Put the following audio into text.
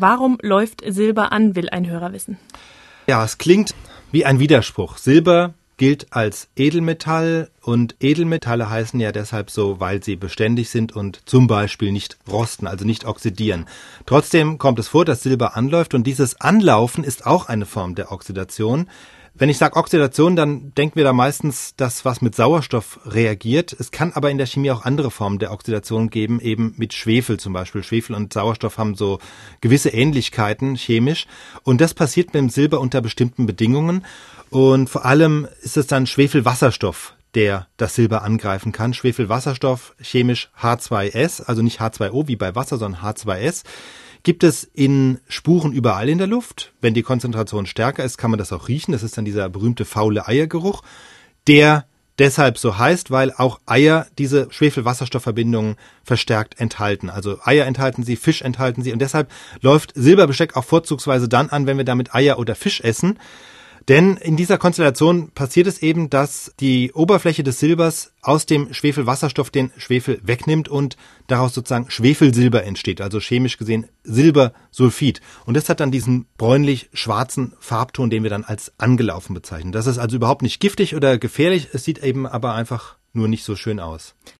Warum läuft Silber an, will ein Hörer wissen. Ja, es klingt wie ein Widerspruch. Silber gilt als Edelmetall und Edelmetalle heißen ja deshalb so, weil sie beständig sind und zum Beispiel nicht rosten, also nicht oxidieren. Trotzdem kommt es vor, dass Silber anläuft und dieses Anlaufen ist auch eine Form der Oxidation. Wenn ich sage Oxidation, dann denken wir da meistens das, was mit Sauerstoff reagiert. Es kann aber in der Chemie auch andere Formen der Oxidation geben, eben mit Schwefel zum Beispiel. Schwefel und Sauerstoff haben so gewisse Ähnlichkeiten chemisch. Und das passiert mit dem Silber unter bestimmten Bedingungen. Und vor allem ist es dann Schwefelwasserstoff, der das Silber angreifen kann. Schwefelwasserstoff, chemisch H2S, also nicht H2O wie bei Wasser, sondern H2S. Gibt es in Spuren überall in der Luft. Wenn die Konzentration stärker ist, kann man das auch riechen. Das ist dann dieser berühmte faule Eiergeruch, der deshalb so heißt, weil auch Eier diese Schwefelwasserstoffverbindungen verstärkt enthalten. Also Eier enthalten sie, Fisch enthalten sie und deshalb läuft Silberbesteck auch vorzugsweise dann an, wenn wir damit Eier oder Fisch essen. Denn in dieser Konstellation passiert es eben, dass die Oberfläche des Silbers aus dem Schwefelwasserstoff den Schwefel wegnimmt und daraus sozusagen Schwefelsilber entsteht, also chemisch gesehen Silbersulfid. Und das hat dann diesen bräunlich-schwarzen Farbton, den wir dann als angelaufen bezeichnen. Das ist also überhaupt nicht giftig oder gefährlich, es sieht eben aber einfach nur nicht so schön aus.